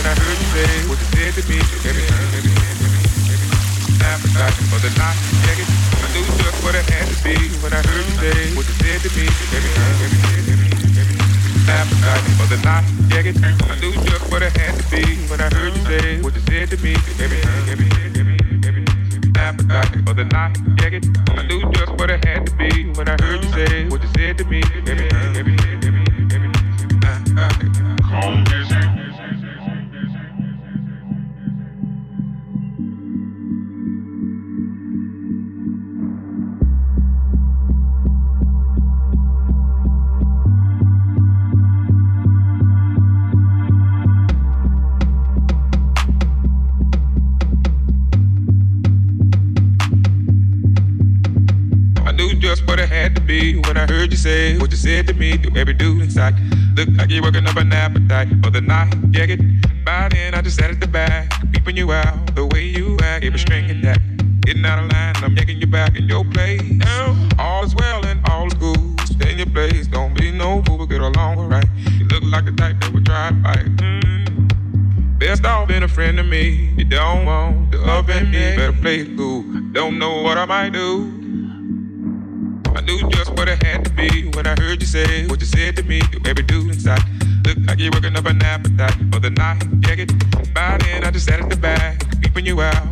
When I heard you say what you said to me. Everything, everything, appetite for the I knew just what it had to be when I heard you say what you said to me. Appetite for the. Yeah, I knew just what it had to be when I heard you say what you said to me. Everything, everything, everything, appetite for the I knew just what it had to be when I heard you say what you to me. When I heard you say what you said to me. Do every do inside. Look like you're working up an appetite for the night. Yeah, get by then. I just sat at the back, peeping you out the way you act. Every string and that. Getting out of line, I'm yanking you back in your place. All is well and all is good. Stay in your place, don't be no fool, get along right. You look like the type that would try to fight. Mm. Best off being a friend to me. You don't want the oven me, better play it cool. Don't know what I might do. I knew just what it had to be when I heard you say what you said to me. You every do inside. Look like you're working up an appetite for the night. Yeah, get by then. I just sat at the back, peeping you out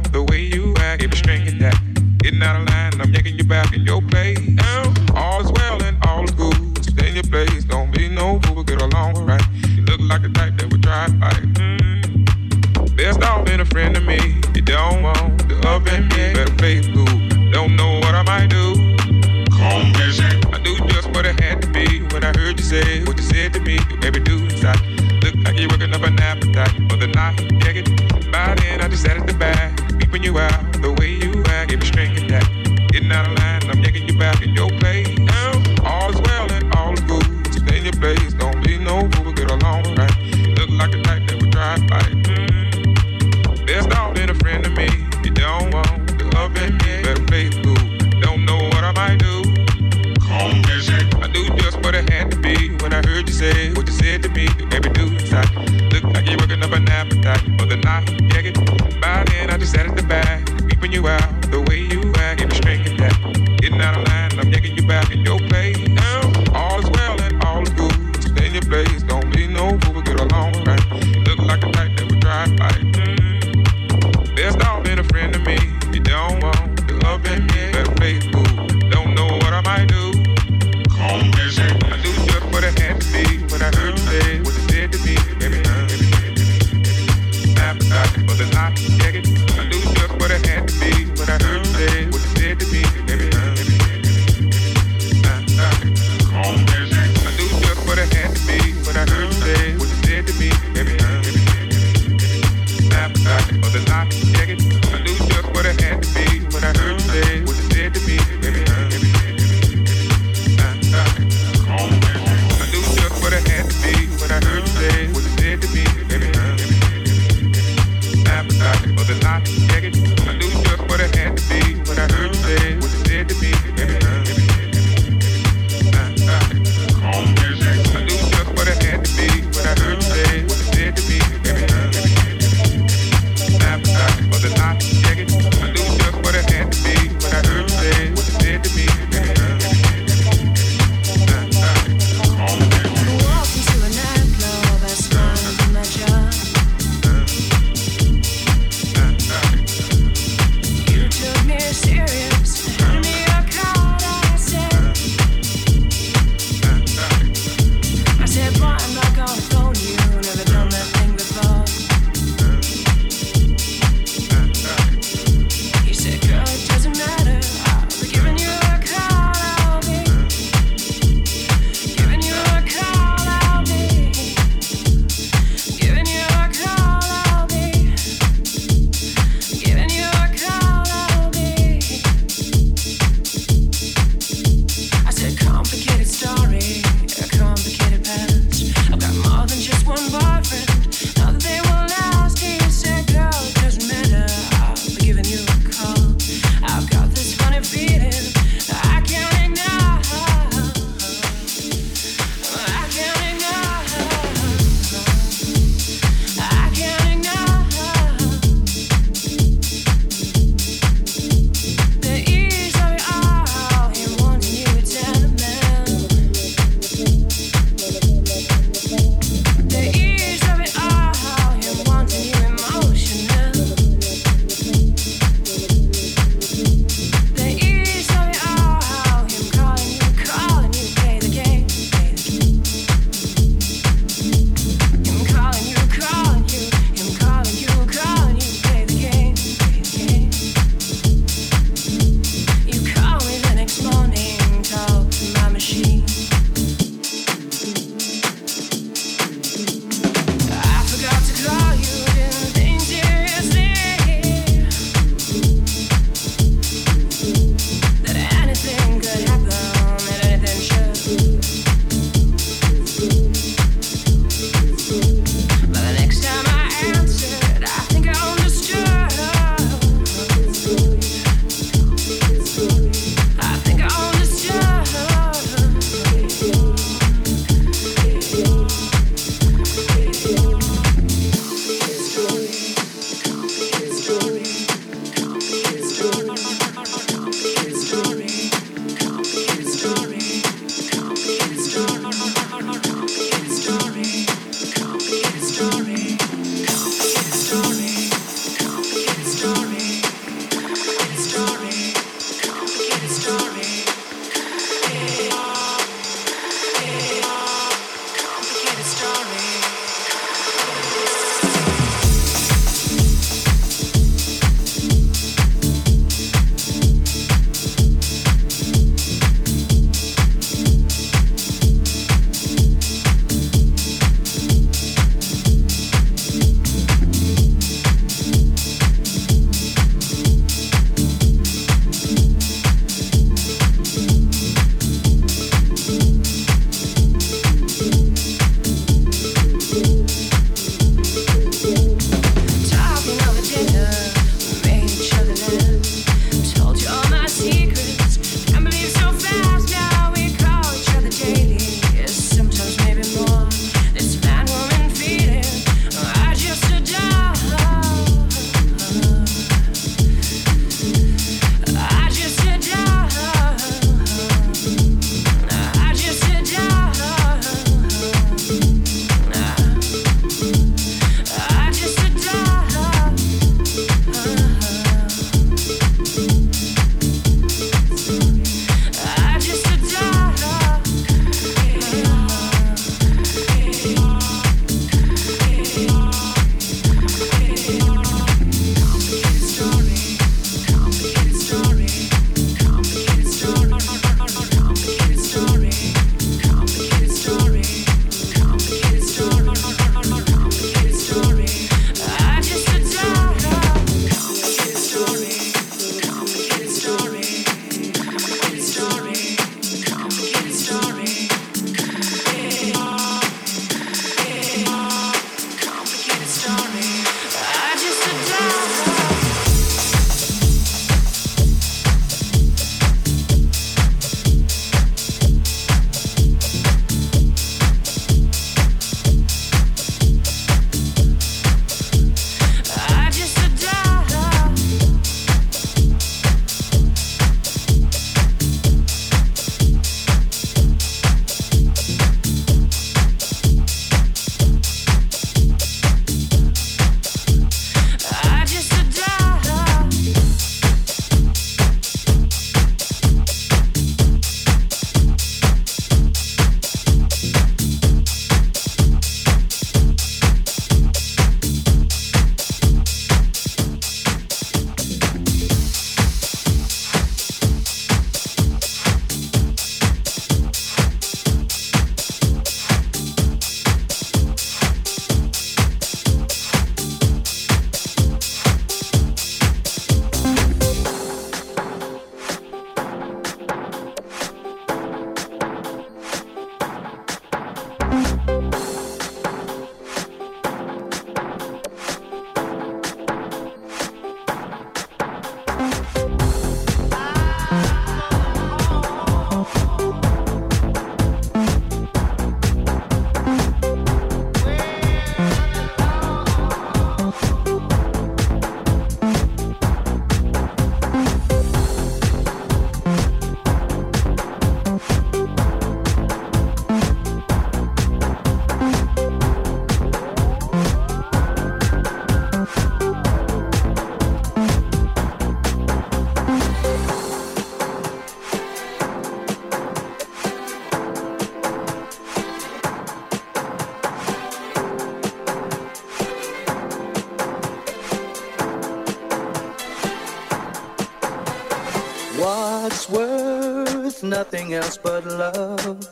nothing else but love?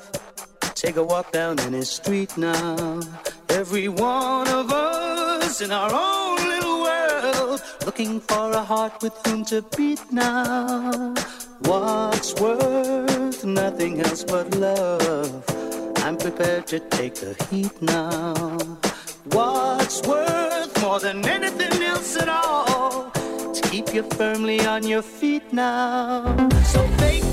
Take a walk down any street now. Every one of us in our own little world, looking for a heart with whom to beat now. What's worth nothing else but love? I'm prepared to take the heat now. What's worth more than anything else at all? To keep you firmly on your feet now. So fake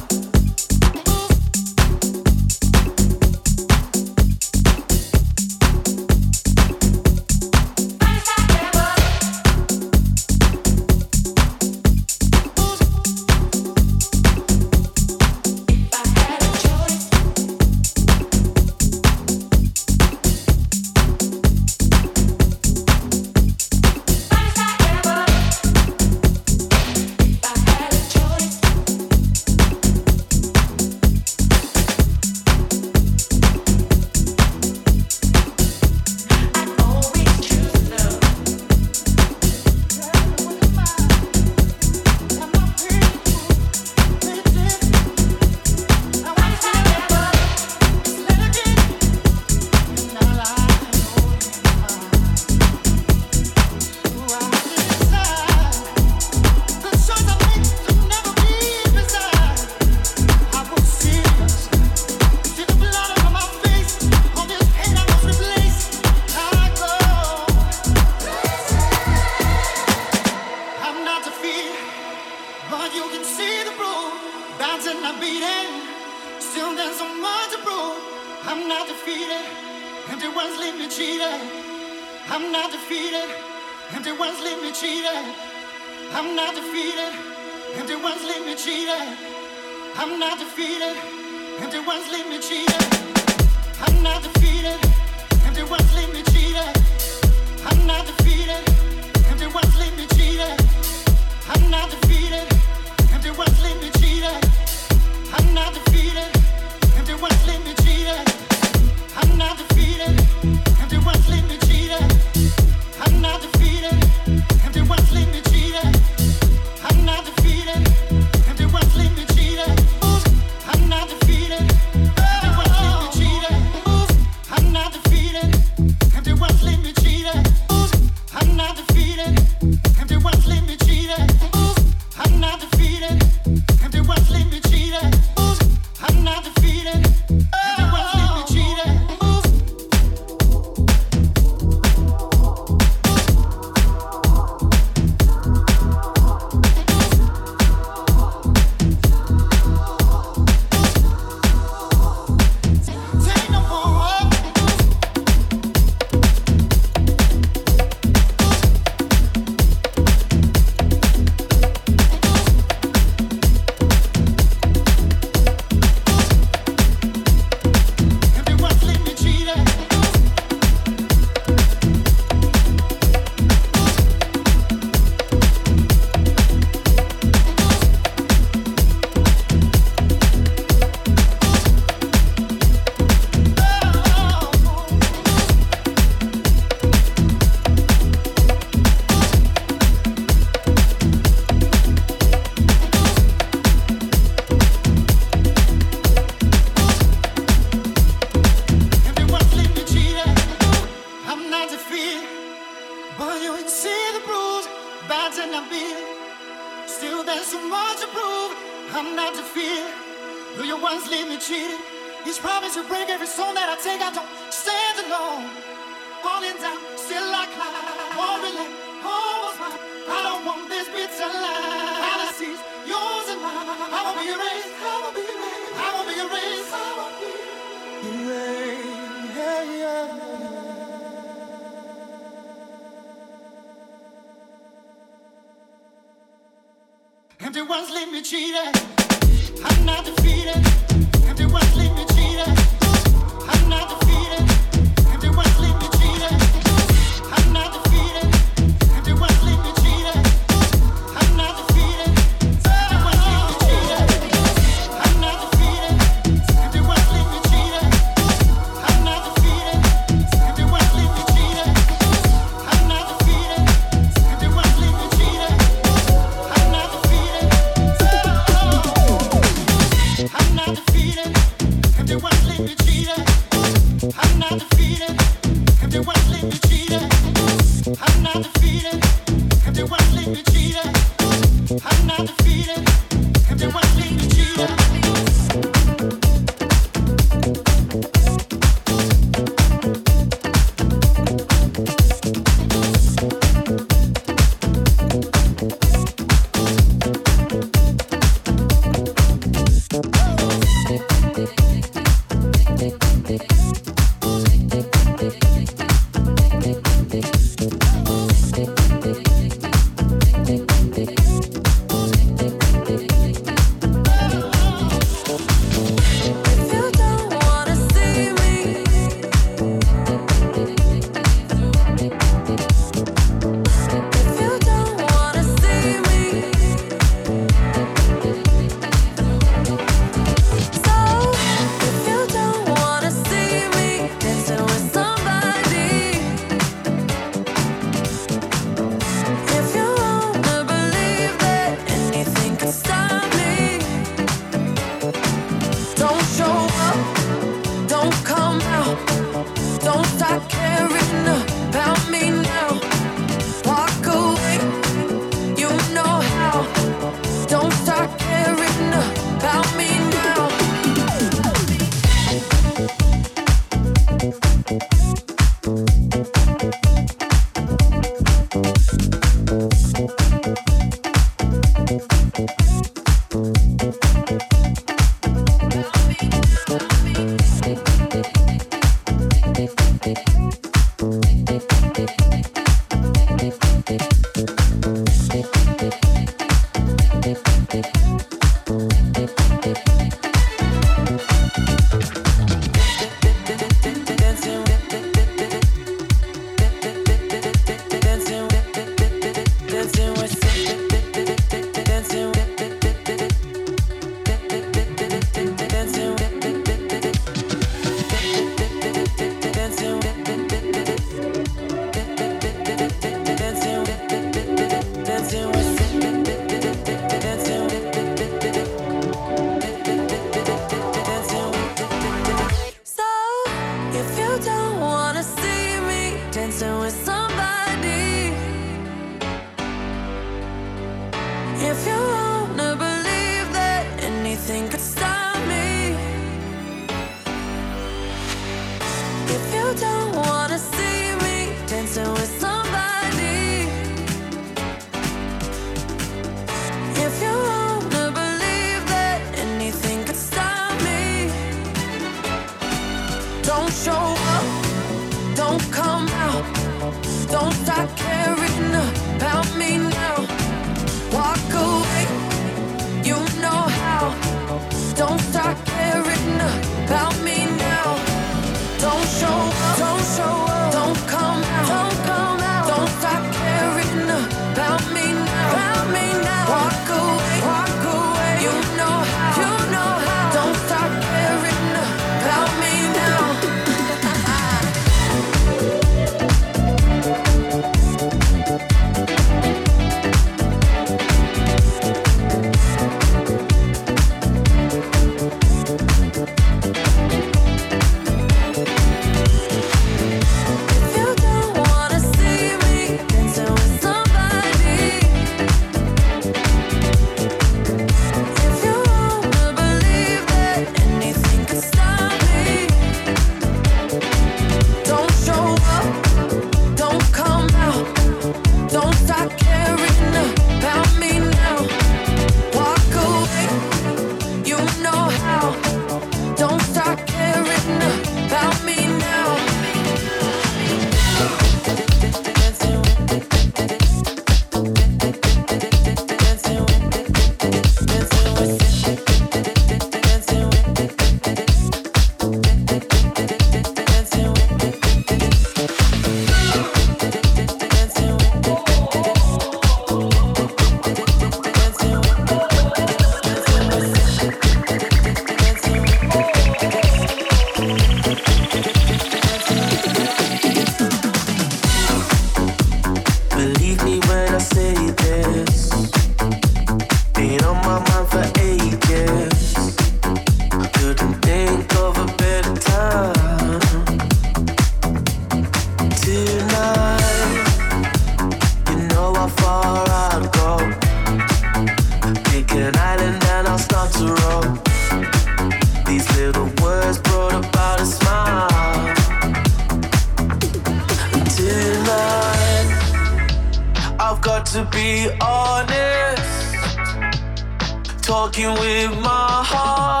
oh,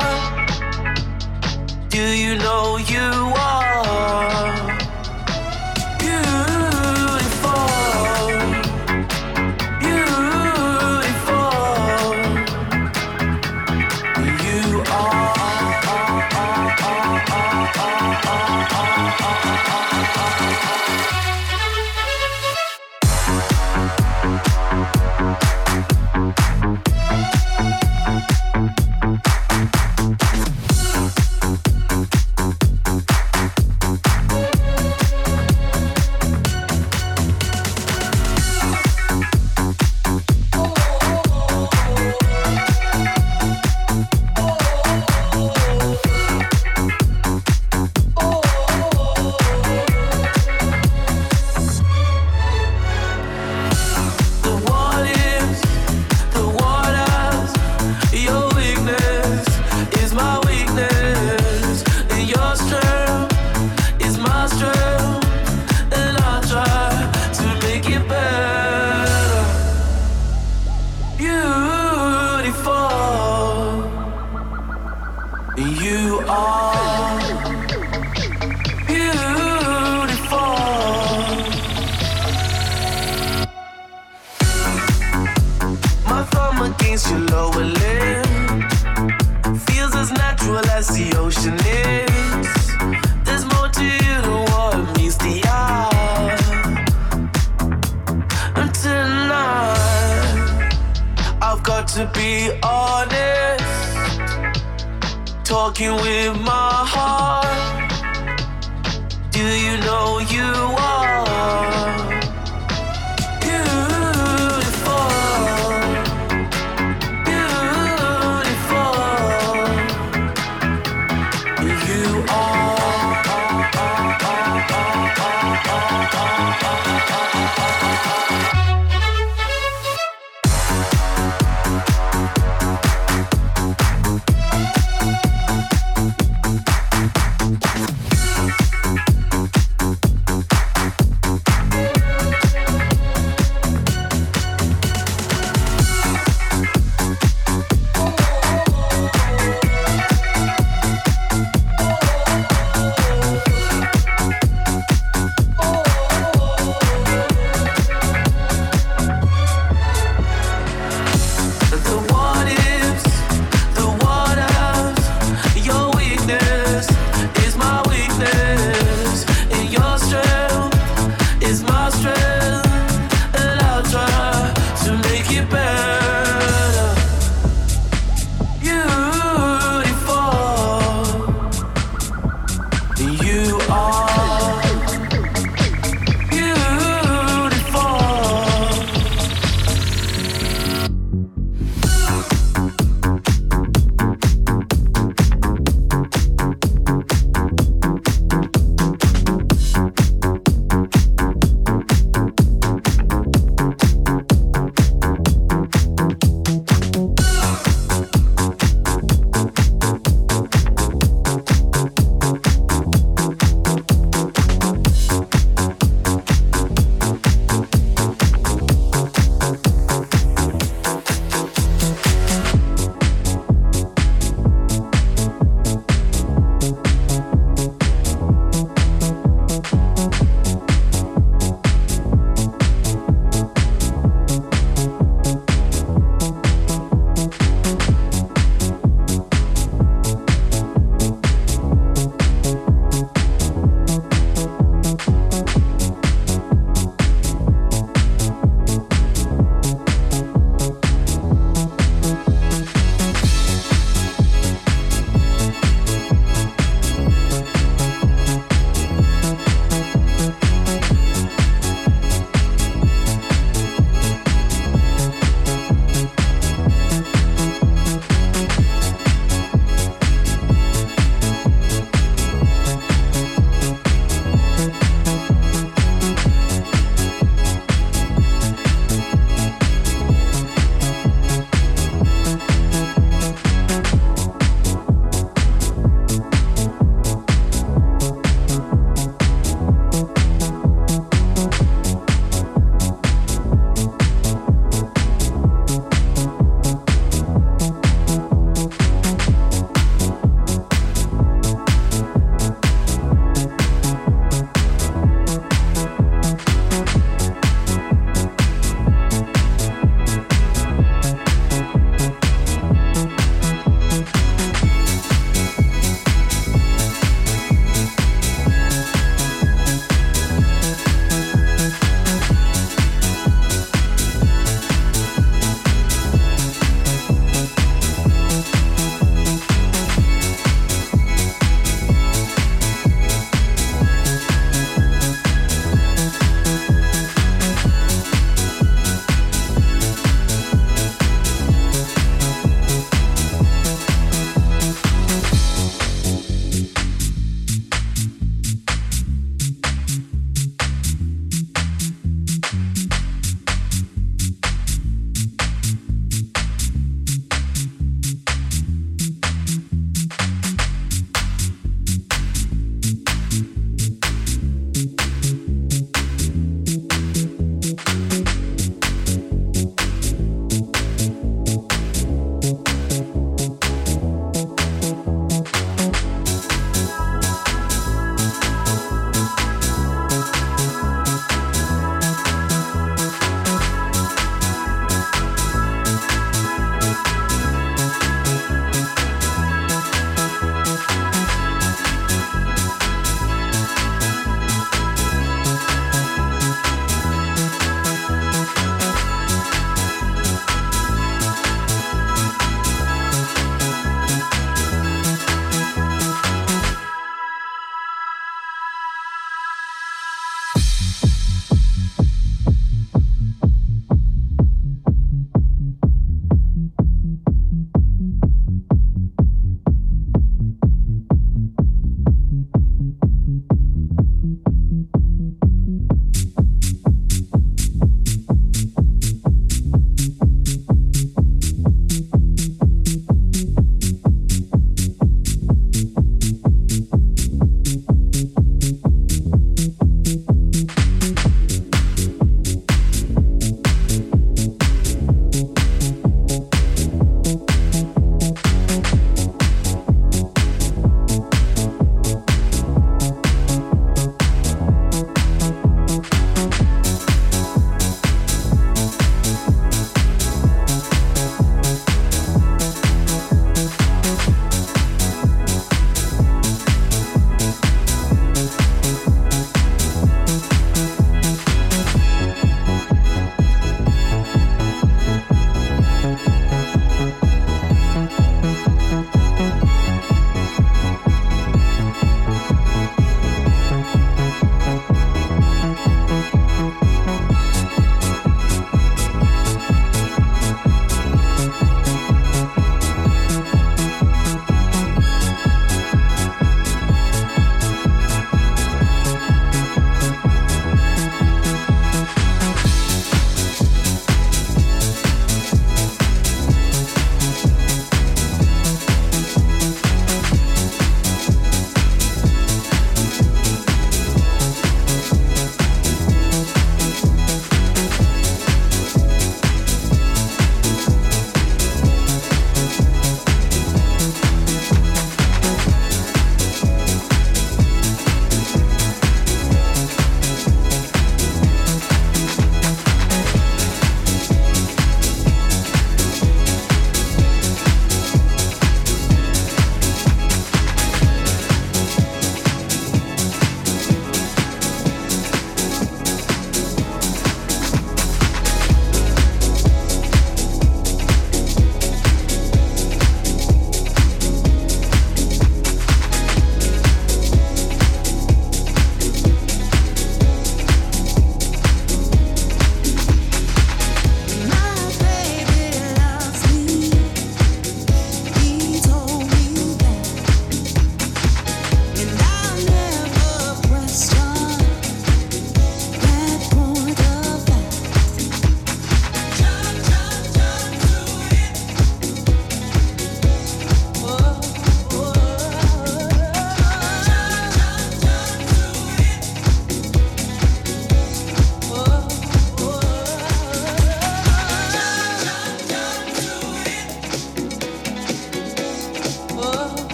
you know you oh.